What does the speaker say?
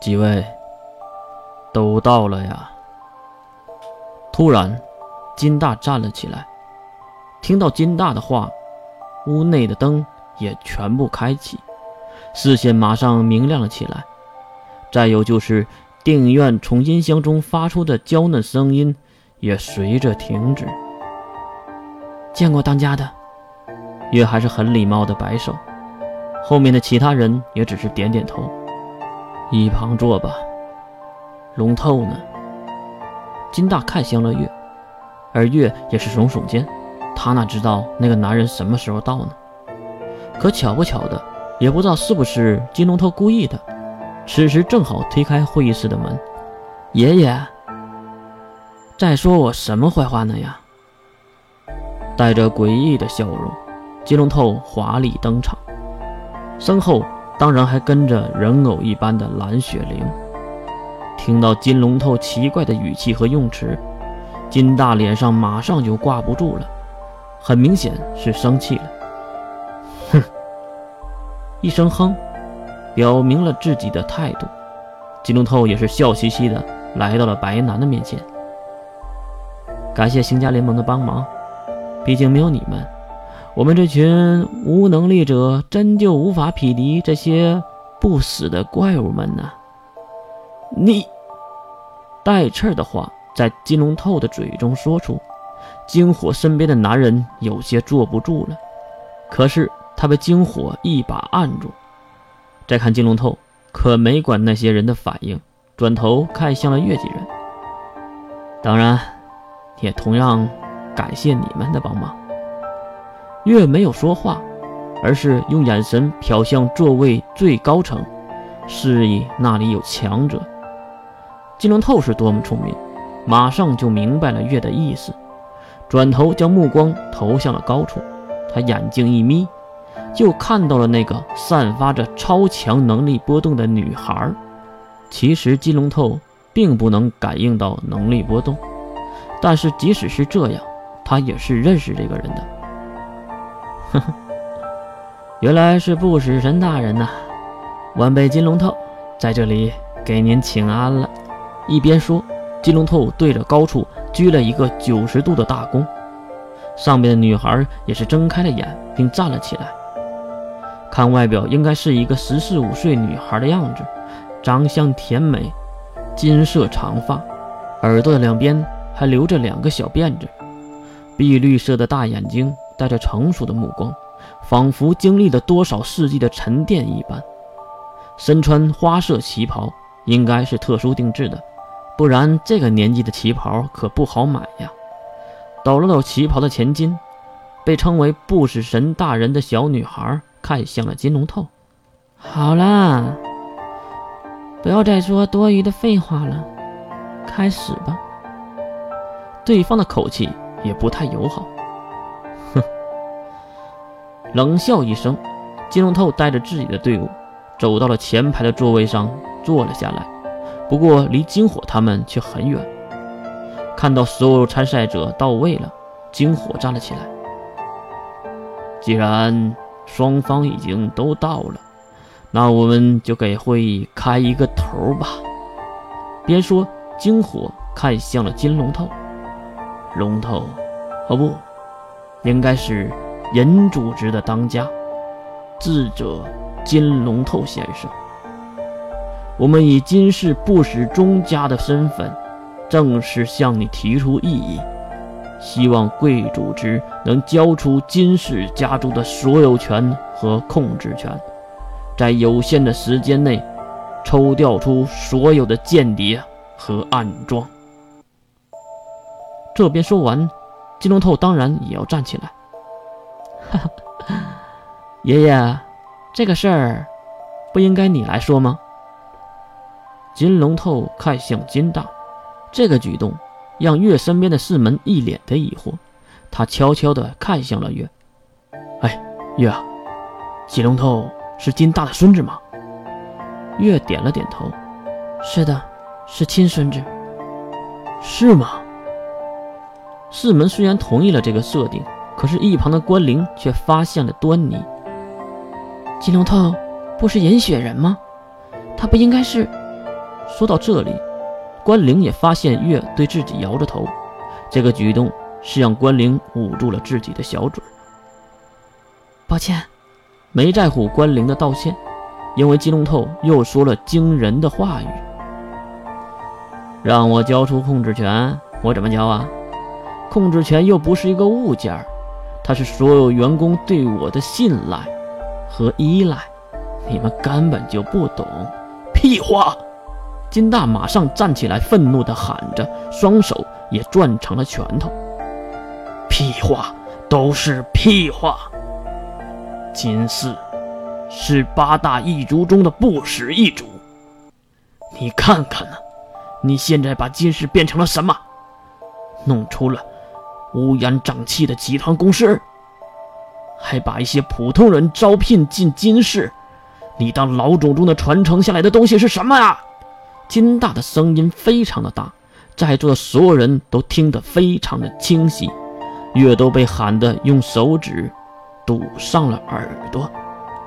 几位都到了呀。突然，金大站了起来。听到金大的话，屋内的灯也全部开启，视线马上明亮了起来。再有就是电影院从音箱中发出的娇嫩声音也随着停止。见过当家的，月还是很礼貌的摆手。后面的其他人也只是点点头。一旁坐吧。龙透呢？金大看向了月，而月也是耸耸肩。他哪知道那个男人什么时候到呢？可巧不巧的，也不知道是不是金龙头故意的，此时正好推开会议室的门。爷爷，在说我什么坏话呢呀？带着诡异的笑容，金龙头华丽登场，身后当然还跟着人偶一般的蓝雪玲。听到金龙头奇怪的语气和用词，金大脸上马上就挂不住了。很明显是生气了，哼！一声哼，表明了自己的态度。金龙头也是笑嘻嘻的来到了白南的面前，感谢星家联盟的帮忙。毕竟没有你们，我们这群无能力者真就无法匹敌这些不死的怪物们呢。你带刺的话在金龙透的嘴中说出。金火身边的男人有些坐不住了，可是他被金火一把按住。再看金龙头，可没管那些人的反应，转头看向了月季人。当然，也同样感谢你们的帮忙。月没有说话，而是用眼神瞟向座位最高层，示意那里有强者。金龙透是多么聪明，马上就明白了月的意思。转头将目光投向了高处，他眼睛一眯，就看到了那个散发着超强能力波动的女孩。其实金龙透并不能感应到能力波动，但是即使是这样，他也是认识这个人的。呵呵，原来是不死神大人呐！晚辈金龙透在这里给您请安了。一边说，金龙透对着高处。鞠了一个九十度的大躬，上面的女孩也是睁开了眼，并站了起来。看外表，应该是一个十四五岁女孩的样子，长相甜美，金色长发，耳朵的两边还留着两个小辫子，碧绿色的大眼睛带着成熟的目光，仿佛经历了多少世纪的沉淀一般。身穿花色旗袍，应该是特殊定制的。不然，这个年纪的旗袍可不好买呀。抖了抖旗袍的前襟，被称为不死神大人的小女孩看向了金龙透。好了，不要再说多余的废话了，开始吧。对方的口气也不太友好。冷笑一声，金龙透带着自己的队伍走到了前排的座位上坐了下来。不过离金火他们却很远。看到所有参赛者到位了，金火站了起来。既然双方已经都到了，那我们就给会议开一个头吧。边说，金火看向了金龙头。龙头，哦不，应该是银组织的当家，智者金龙头先生。我们以金氏不死宗家的身份，正式向你提出异议，希望贵组织能交出金氏家族的所有权和控制权，在有限的时间内，抽调出所有的间谍和暗桩。这边说完，金龙透当然也要站起来。哈哈，爷爷，这个事儿不应该你来说吗？金龙透看向金大，这个举动让月身边的四门一脸的疑惑。他悄悄地看向了月：“哎，月啊，金龙透是金大的孙子吗？”月点了点头：“是的，是亲孙子。”“是吗？”四门虽然同意了这个设定，可是，一旁的关灵却发现了端倪。金龙透不是银雪人吗？他不应该是……说到这里，关灵也发现月对自己摇着头，这个举动是让关灵捂住了自己的小嘴。抱歉，没在乎关灵的道歉，因为金龙透又说了惊人的话语：“让我交出控制权，我怎么交啊？控制权又不是一个物件，它是所有员工对我的信赖和依赖。你们根本就不懂。”屁话！金大马上站起来，愤怒地喊着，双手也攥成了拳头。屁话，都是屁话！金氏是八大异族中的不死异族，你看看呢？你现在把金氏变成了什么？弄出了乌烟瘴气的集团公司，还把一些普通人招聘进金氏。你当老祖宗的传承下来的东西是什么啊？金大的声音非常的大，在座的所有人都听得非常的清晰，月都被喊得用手指堵上了耳朵。